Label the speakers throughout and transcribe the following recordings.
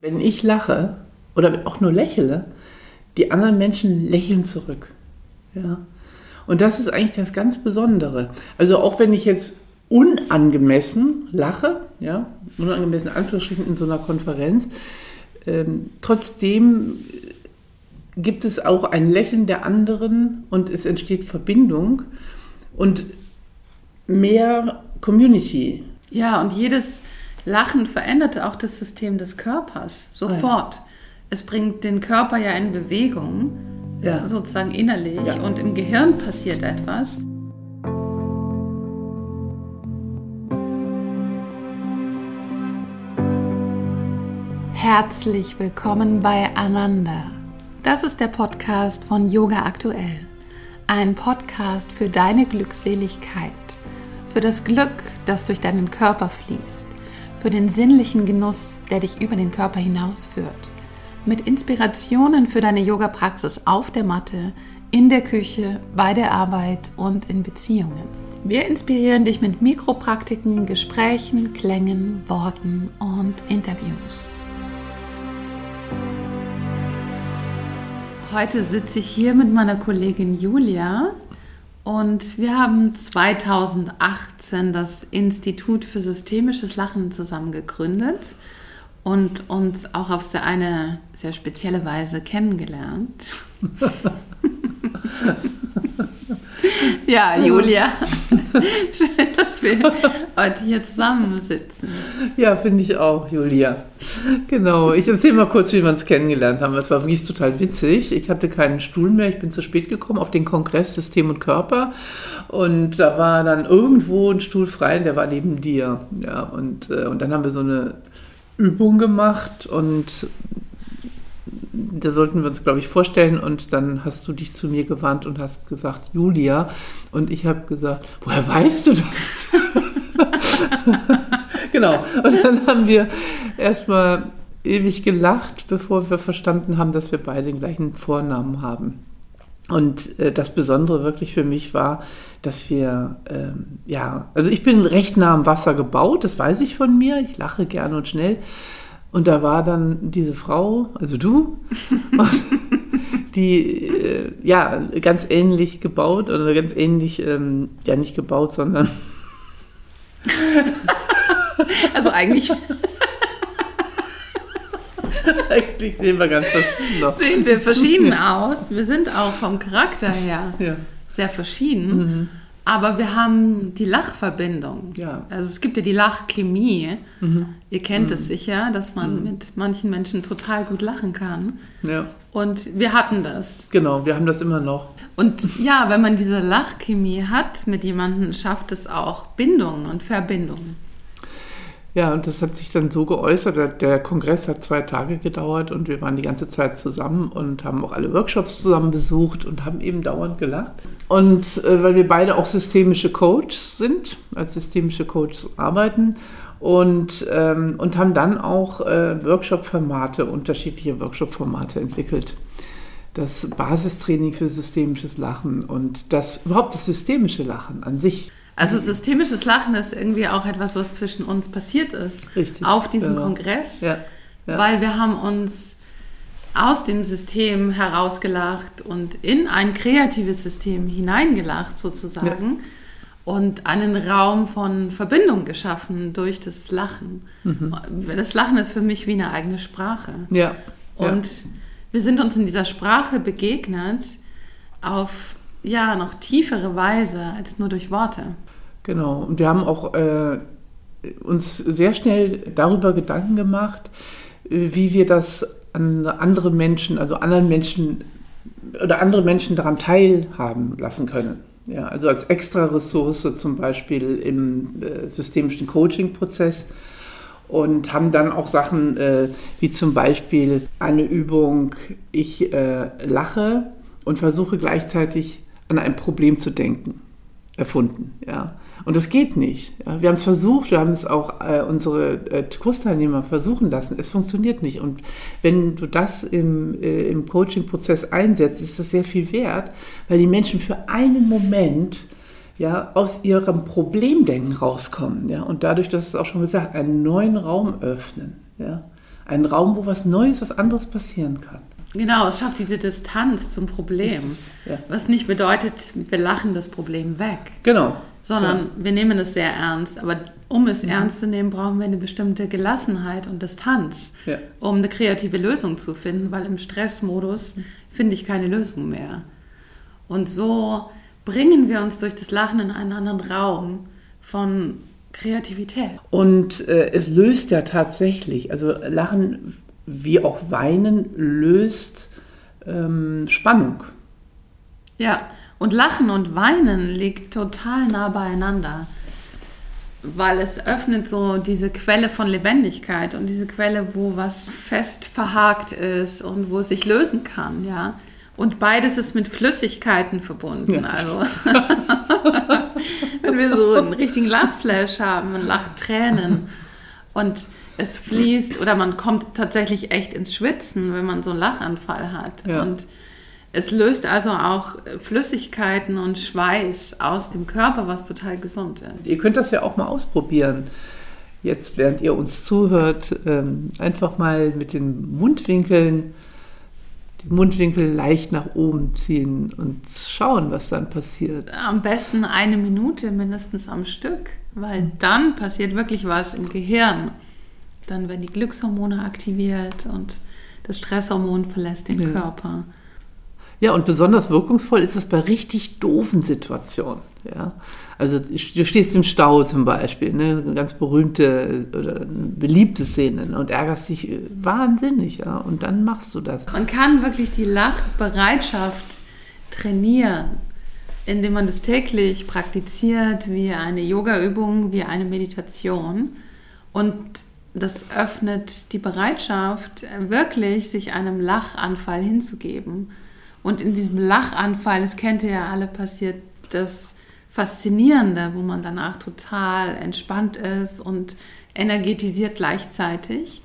Speaker 1: Wenn ich lache oder auch nur lächle, die anderen Menschen lächeln zurück. Ja. Und das ist eigentlich das ganz Besondere. Also auch wenn ich jetzt unangemessen lache, ja, unangemessen Anführungsstrichen in so einer Konferenz, ähm, trotzdem gibt es auch ein Lächeln der anderen und es entsteht Verbindung und mehr Community.
Speaker 2: Ja, und jedes Lachen verändert auch das System des Körpers sofort. Ja. Es bringt den Körper ja in Bewegung, ja. sozusagen innerlich, ja. und im Gehirn passiert etwas. Herzlich willkommen bei Ananda. Das ist der Podcast von Yoga Aktuell. Ein Podcast für deine Glückseligkeit, für das Glück, das durch deinen Körper fließt für den sinnlichen Genuss, der dich über den Körper hinausführt. Mit Inspirationen für deine Yoga-Praxis auf der Matte, in der Küche, bei der Arbeit und in Beziehungen. Wir inspirieren dich mit Mikropraktiken, Gesprächen, Klängen, Worten und Interviews. Heute sitze ich hier mit meiner Kollegin Julia und wir haben 2018 das Institut für systemisches Lachen zusammen gegründet und uns auch auf eine sehr spezielle Weise kennengelernt. ja, Julia, schön, wir heute hier zusammensitzen.
Speaker 1: Ja, finde ich auch, Julia. Genau, ich erzähle mal kurz, wie wir uns kennengelernt haben. Es war wirklich total witzig. Ich hatte keinen Stuhl mehr, ich bin zu spät gekommen auf den Kongress System und Körper und da war dann irgendwo ein Stuhl frei und der war neben dir. Ja, und, äh, und dann haben wir so eine Übung gemacht und da sollten wir uns, glaube ich, vorstellen. Und dann hast du dich zu mir gewandt und hast gesagt, Julia. Und ich habe gesagt, woher weißt du das? genau. Und dann haben wir erstmal ewig gelacht, bevor wir verstanden haben, dass wir beide den gleichen Vornamen haben. Und äh, das Besondere wirklich für mich war, dass wir, ähm, ja, also ich bin recht nah am Wasser gebaut, das weiß ich von mir, ich lache gerne und schnell. Und da war dann diese Frau, also du, die äh, ja ganz ähnlich gebaut oder ganz ähnlich, ähm, ja nicht gebaut, sondern.
Speaker 2: also eigentlich.
Speaker 1: eigentlich sehen wir ganz verschieden aus.
Speaker 2: Sehen wir verschieden aus. Wir sind auch vom Charakter her ja. sehr verschieden. Mhm. Aber wir haben die Lachverbindung. Ja. Also es gibt ja die Lachchemie. Mhm. Ihr kennt mhm. es sicher, dass man mhm. mit manchen Menschen total gut lachen kann. Ja. Und wir hatten das.
Speaker 1: Genau, wir haben das immer noch.
Speaker 2: Und ja, wenn man diese Lachchemie hat mit jemandem, schafft es auch Bindungen und Verbindungen.
Speaker 1: Ja, und das hat sich dann so geäußert. Der Kongress hat zwei Tage gedauert und wir waren die ganze Zeit zusammen und haben auch alle Workshops zusammen besucht und haben eben dauernd gelacht. Und äh, weil wir beide auch systemische Coaches sind, als systemische Coaches arbeiten und, ähm, und haben dann auch äh, Workshop-Formate, unterschiedliche Workshop-Formate entwickelt. Das Basistraining für systemisches Lachen und das überhaupt das systemische Lachen an sich.
Speaker 2: Also systemisches Lachen ist irgendwie auch etwas, was zwischen uns passiert ist. Richtig. Auf diesem ja. Kongress. Ja. Ja. Weil wir haben uns aus dem System herausgelacht und in ein kreatives System hineingelacht sozusagen und einen Raum von Verbindung geschaffen durch das Lachen. Mhm. Das Lachen ist für mich wie eine eigene Sprache. Ja. Und wir sind uns in dieser Sprache begegnet auf ja noch tiefere Weise als nur durch Worte.
Speaker 1: Genau. Und wir haben auch äh, uns sehr schnell darüber Gedanken gemacht, wie wir das an andere Menschen, also anderen Menschen oder andere Menschen daran teilhaben lassen können. Ja, also als extra Ressource zum Beispiel im äh, systemischen Coaching-Prozess und haben dann auch Sachen äh, wie zum Beispiel eine Übung, ich äh, lache und versuche gleichzeitig an ein Problem zu denken, erfunden. Ja. Und das geht nicht. Ja, wir haben es versucht, wir haben es auch äh, unsere äh, Kursteilnehmer versuchen lassen. Es funktioniert nicht. Und wenn du das im, äh, im Coaching-Prozess einsetzt, ist das sehr viel wert, weil die Menschen für einen Moment ja, aus ihrem Problemdenken rauskommen. Ja, und dadurch, das ist auch schon gesagt, einen neuen Raum öffnen. Ja. Ein Raum, wo was Neues, was anderes passieren kann.
Speaker 2: Genau, es schafft diese Distanz zum Problem. Ja. Was nicht bedeutet, wir lachen das Problem weg.
Speaker 1: Genau.
Speaker 2: Sondern ja. wir nehmen es sehr ernst. Aber um es mhm. ernst zu nehmen, brauchen wir eine bestimmte Gelassenheit und Distanz, ja. um eine kreative Lösung zu finden, weil im Stressmodus finde ich keine Lösung mehr. Und so bringen wir uns durch das Lachen in einen anderen Raum von Kreativität.
Speaker 1: Und äh, es löst ja tatsächlich, also Lachen wie auch Weinen löst ähm, Spannung.
Speaker 2: Ja, und Lachen und Weinen liegt total nah beieinander, weil es öffnet so diese Quelle von Lebendigkeit und diese Quelle, wo was fest verhakt ist und wo es sich lösen kann, ja. Und beides ist mit Flüssigkeiten verbunden. Ja. Also, wenn wir so einen richtigen Lachflash haben und Lachtränen und es fließt oder man kommt tatsächlich echt ins Schwitzen, wenn man so einen Lachanfall hat. Ja. Und es löst also auch Flüssigkeiten und Schweiß aus dem Körper, was total gesund ist.
Speaker 1: Ihr könnt das ja auch mal ausprobieren. Jetzt, während ihr uns zuhört, ähm, einfach mal mit den Mundwinkeln die Mundwinkel leicht nach oben ziehen und schauen, was dann passiert.
Speaker 2: Am besten eine Minute mindestens am Stück, weil dann passiert wirklich was im Gehirn. Dann werden die Glückshormone aktiviert und das Stresshormon verlässt den ja. Körper.
Speaker 1: Ja, und besonders wirkungsvoll ist es bei richtig doofen Situationen. Ja? Also du stehst im Stau zum Beispiel, ne? eine ganz berühmte oder beliebte Szene ne? und ärgerst dich wahnsinnig. Ja? Und dann machst du das.
Speaker 2: Man kann wirklich die Lachbereitschaft trainieren, indem man das täglich praktiziert, wie eine Yoga-Übung, wie eine Meditation. Und das öffnet die Bereitschaft, wirklich sich einem Lachanfall hinzugeben. Und in diesem Lachanfall, das kennt ihr ja alle, passiert das Faszinierende, wo man danach total entspannt ist und energetisiert gleichzeitig.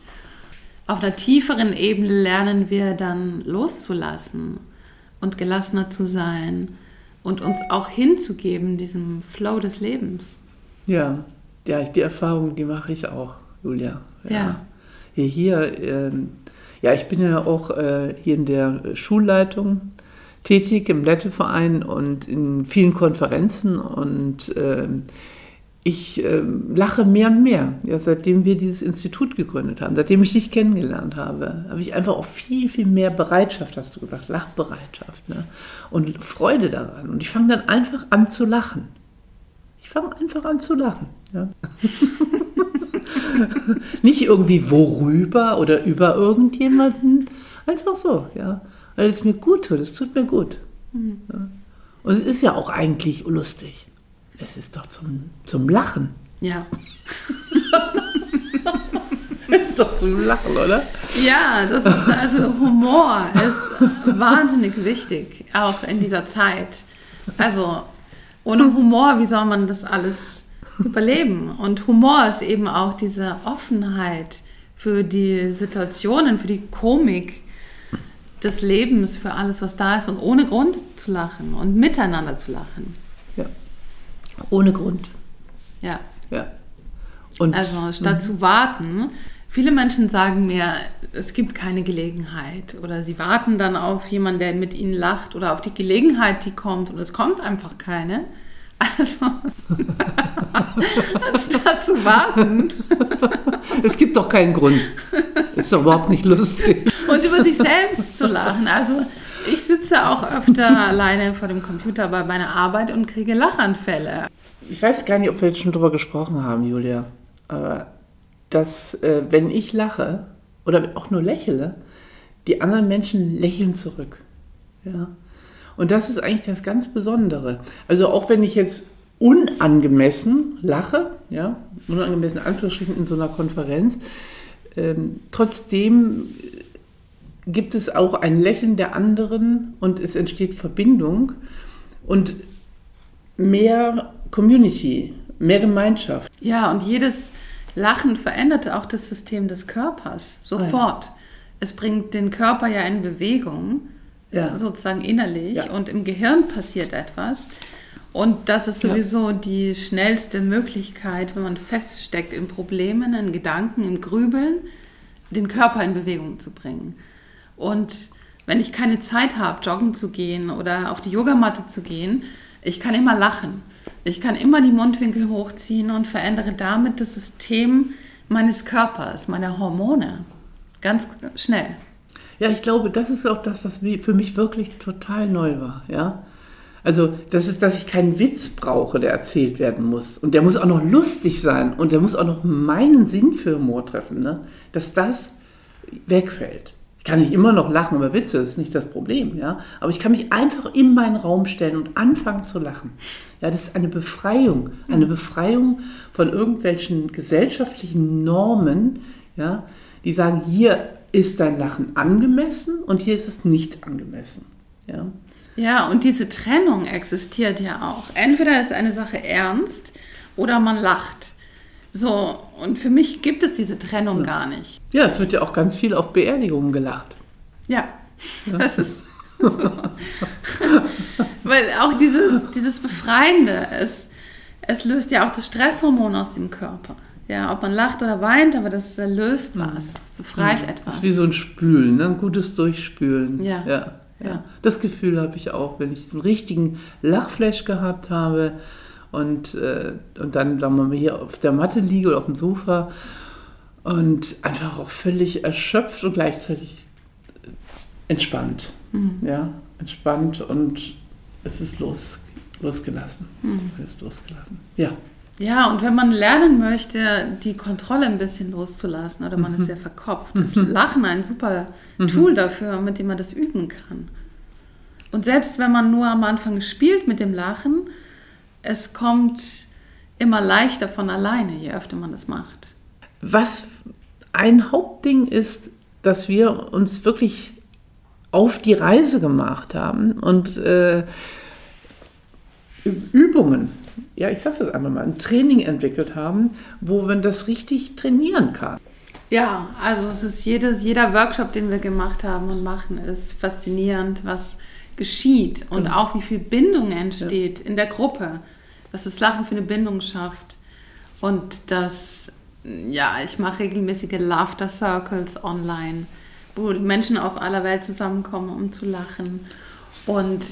Speaker 2: Auf einer tieferen Ebene lernen wir dann loszulassen und gelassener zu sein und uns auch hinzugeben, diesem Flow des Lebens.
Speaker 1: Ja, ja, die Erfahrung, die mache ich auch, Julia. Ja. ja. Hier, hier ähm, ja, ich bin ja auch äh, hier in der Schulleitung tätig im Letteverein und in vielen Konferenzen und äh, ich äh, lache mehr und mehr, ja, seitdem wir dieses Institut gegründet haben, seitdem ich dich kennengelernt habe, habe ich einfach auch viel, viel mehr Bereitschaft, hast du gesagt, Lachbereitschaft ne? und Freude daran. Und ich fange dann einfach an zu lachen. Ich fange einfach an zu lachen. Ja. Nicht irgendwie worüber oder über irgendjemanden. Einfach so, ja. Weil es mir gut tut. Es tut mir gut. Mhm. Ja. Und es ist ja auch eigentlich lustig. Es ist doch zum, zum Lachen.
Speaker 2: Ja.
Speaker 1: es ist doch zum Lachen, oder?
Speaker 2: Ja, das ist also Humor ist wahnsinnig wichtig, auch in dieser Zeit. Also ohne Humor, wie soll man das alles überleben. Und Humor ist eben auch diese Offenheit für die Situationen, für die Komik des Lebens, für alles, was da ist und ohne Grund zu lachen und miteinander zu lachen.
Speaker 1: Ja. Ohne Grund.
Speaker 2: Ja.
Speaker 1: Ja.
Speaker 2: Und, also statt mhm. zu warten, viele Menschen sagen mir, es gibt keine Gelegenheit oder sie warten dann auf jemanden, der mit ihnen lacht oder auf die Gelegenheit, die kommt und es kommt einfach keine. Also, anstatt zu warten.
Speaker 1: Es gibt doch keinen Grund. Ist doch überhaupt nicht lustig.
Speaker 2: Und über sich selbst zu lachen. Also, ich sitze auch öfter alleine vor dem Computer bei meiner Arbeit und kriege Lachanfälle.
Speaker 1: Ich weiß gar nicht, ob wir jetzt schon drüber gesprochen haben, Julia. Aber dass, äh, wenn ich lache oder auch nur lächle, die anderen Menschen lächeln zurück. Ja. Und das ist eigentlich das ganz Besondere. Also auch wenn ich jetzt unangemessen lache, ja, unangemessen Anführungsstrichen in so einer Konferenz, ähm, trotzdem gibt es auch ein Lächeln der anderen und es entsteht Verbindung und mehr Community, mehr Gemeinschaft.
Speaker 2: Ja, und jedes Lachen verändert auch das System des Körpers sofort. Ja. Es bringt den Körper ja in Bewegung ja. sozusagen innerlich ja. und im Gehirn passiert etwas. Und das ist sowieso ja. die schnellste Möglichkeit, wenn man feststeckt in Problemen, in Gedanken, im Grübeln, den Körper in Bewegung zu bringen. Und wenn ich keine Zeit habe, joggen zu gehen oder auf die Yogamatte zu gehen, ich kann immer lachen. Ich kann immer die Mundwinkel hochziehen und verändere damit das System meines Körpers, meiner Hormone. Ganz schnell.
Speaker 1: Ja, ich glaube, das ist auch das, was für mich wirklich total neu war. Ja? Also, das ist, dass ich keinen Witz brauche, der erzählt werden muss. Und der muss auch noch lustig sein und der muss auch noch meinen Sinn für Humor treffen. Ne? Dass das wegfällt. Ich kann nicht immer noch lachen über Witze, das ist nicht das Problem, ja. Aber ich kann mich einfach in meinen Raum stellen und anfangen zu lachen. Ja, das ist eine Befreiung, eine Befreiung von irgendwelchen gesellschaftlichen Normen, ja, die sagen, hier ist dein Lachen angemessen und hier ist es nicht angemessen, ja.
Speaker 2: Ja, und diese Trennung existiert ja auch. Entweder ist eine Sache ernst oder man lacht. So, und für mich gibt es diese Trennung ja. gar nicht.
Speaker 1: Ja, es wird ja auch ganz viel auf Beerdigungen gelacht.
Speaker 2: Ja, ja. das ist so. Weil auch dieses, dieses Befreiende, es, es löst ja auch das Stresshormon aus dem Körper. Ja, ob man lacht oder weint, aber das löst mhm. was, befreit
Speaker 1: ja.
Speaker 2: etwas.
Speaker 1: Das ist wie so ein Spülen, ne? ein gutes Durchspülen. Ja. ja. Ja. Das Gefühl habe ich auch, wenn ich einen richtigen Lachflash gehabt habe, und, äh, und dann, sagen wir mal, hier auf der Matte liege oder auf dem Sofa und einfach auch völlig erschöpft und gleichzeitig entspannt. Mhm. Ja, entspannt und es ist los, losgelassen. Mhm. Es ist losgelassen. Ja.
Speaker 2: Ja, und wenn man lernen möchte, die Kontrolle ein bisschen loszulassen oder man mhm. ist ja verkopft, ist mhm. Lachen ein super mhm. Tool dafür, mit dem man das üben kann. Und selbst wenn man nur am Anfang spielt mit dem Lachen, es kommt immer leichter von alleine, je öfter man es macht.
Speaker 1: Was ein Hauptding ist, dass wir uns wirklich auf die Reise gemacht haben und äh, Übungen, ja, ich sage es einfach mal, ein Training entwickelt haben, wo man das richtig trainieren kann.
Speaker 2: Ja, also es ist jedes, jeder Workshop, den wir gemacht haben und machen, ist faszinierend, was geschieht und genau. auch wie viel Bindung entsteht ja. in der Gruppe, was das Lachen für eine Bindung schafft und dass, ja, ich mache regelmäßige Laughter Circles online, wo Menschen aus aller Welt zusammenkommen, um zu lachen und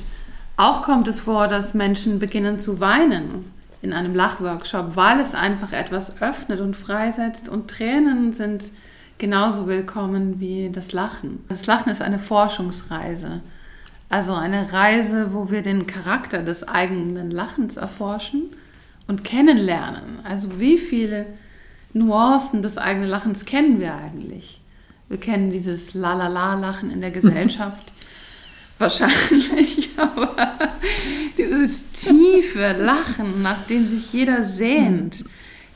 Speaker 2: auch kommt es vor, dass Menschen beginnen zu weinen in einem Lachworkshop, weil es einfach etwas öffnet und freisetzt und Tränen sind genauso willkommen wie das Lachen. Das Lachen ist eine Forschungsreise. Also eine Reise, wo wir den Charakter des eigenen Lachens erforschen und kennenlernen. Also wie viele Nuancen des eigenen Lachens kennen wir eigentlich? Wir kennen dieses La-La-La-Lachen in der Gesellschaft wahrscheinlich, aber dieses tiefe Lachen, nach dem sich jeder sehnt,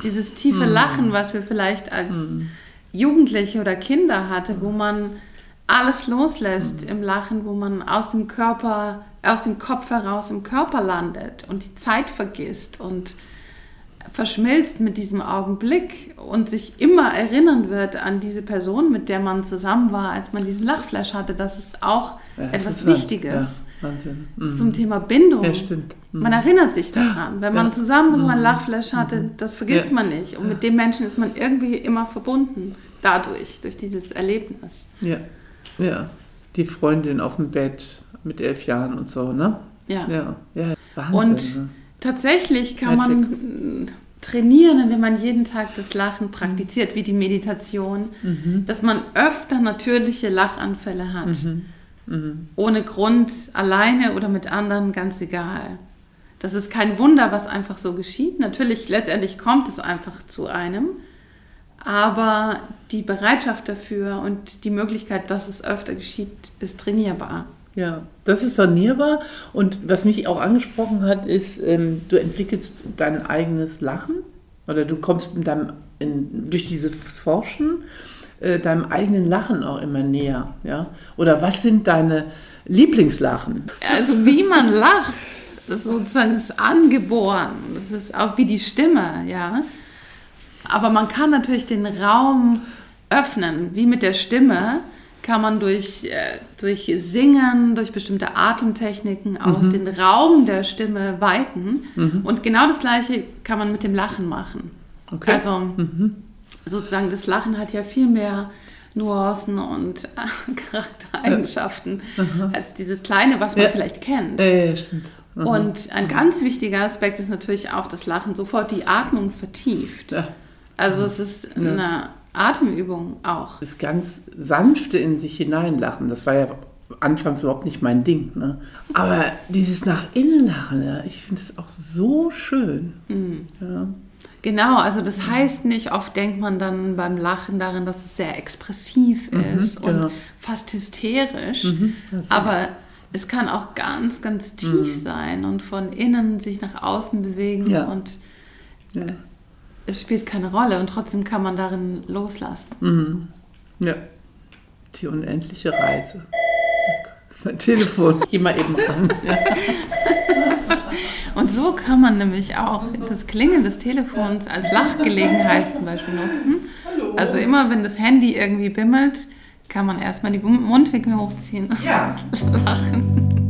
Speaker 2: dieses tiefe hm. Lachen, was wir vielleicht als hm. Jugendliche oder Kinder hatte, wo man alles loslässt mhm. im Lachen, wo man aus dem Körper, aus dem Kopf heraus im Körper landet und die Zeit vergisst und verschmilzt mit diesem Augenblick und sich immer erinnern wird an diese Person, mit der man zusammen war, als man diesen Lachflash hatte. Das ist auch ja, etwas Wichtiges ja, mhm. zum Thema Bindung. Ja, stimmt. Mhm. Man erinnert sich daran. Wenn man zusammen so einen mhm. Lachflash hatte, mhm. das vergisst man nicht. Und mit dem Menschen ist man irgendwie immer verbunden dadurch, durch dieses Erlebnis.
Speaker 1: Ja. Ja, die Freundin auf dem Bett mit elf Jahren und so, ne?
Speaker 2: Ja. Ja, ja Wahnsinn. Und ne? tatsächlich kann man trainieren, indem man jeden Tag das Lachen praktiziert, wie die Meditation, mhm. dass man öfter natürliche Lachanfälle hat. Mhm. Mhm. Ohne Grund, alleine oder mit anderen, ganz egal. Das ist kein Wunder, was einfach so geschieht. Natürlich, letztendlich kommt es einfach zu einem aber die Bereitschaft dafür und die Möglichkeit, dass es öfter geschieht, ist trainierbar.
Speaker 1: Ja, das ist trainierbar. Und was mich auch angesprochen hat, ist, ähm, du entwickelst dein eigenes Lachen oder du kommst in deinem, in, durch dieses Forschen äh, deinem eigenen Lachen auch immer näher. Ja? Oder was sind deine Lieblingslachen?
Speaker 2: Also wie man lacht, das sozusagen ist angeboren. Das ist auch wie die Stimme, ja. Aber man kann natürlich den Raum öffnen, wie mit der Stimme kann man durch, äh, durch Singen, durch bestimmte Atemtechniken auch mhm. den Raum der Stimme weiten. Mhm. Und genau das Gleiche kann man mit dem Lachen machen. Okay. Also mhm. sozusagen das Lachen hat ja viel mehr Nuancen und Charaktereigenschaften ja. als dieses Kleine, was man ja. vielleicht kennt. Ja. Mhm. Und ein ganz wichtiger Aspekt ist natürlich auch, dass Lachen sofort die Atmung vertieft. Also es ist eine Atemübung auch.
Speaker 1: Das ganz sanfte in sich hineinlachen, das war ja anfangs überhaupt nicht mein Ding. Ne? Aber dieses nach innen lachen, ja, ich finde es auch so schön. Mhm. Ja.
Speaker 2: Genau, also das heißt nicht, oft denkt man dann beim Lachen darin, dass es sehr expressiv mhm, ist genau. und fast hysterisch. Mhm, aber es kann auch ganz, ganz tief mhm. sein und von innen sich nach außen bewegen ja. und ja. Es spielt keine Rolle und trotzdem kann man darin loslassen.
Speaker 1: Mhm. Ja, die unendliche Reise. Mein Telefon, ich geh mal eben ran. Ja.
Speaker 2: Und so kann man nämlich auch das Klingeln des Telefons als Lachgelegenheit zum Beispiel nutzen. Also immer, wenn das Handy irgendwie bimmelt, kann man erstmal die Mundwinkel hochziehen und ja. lachen.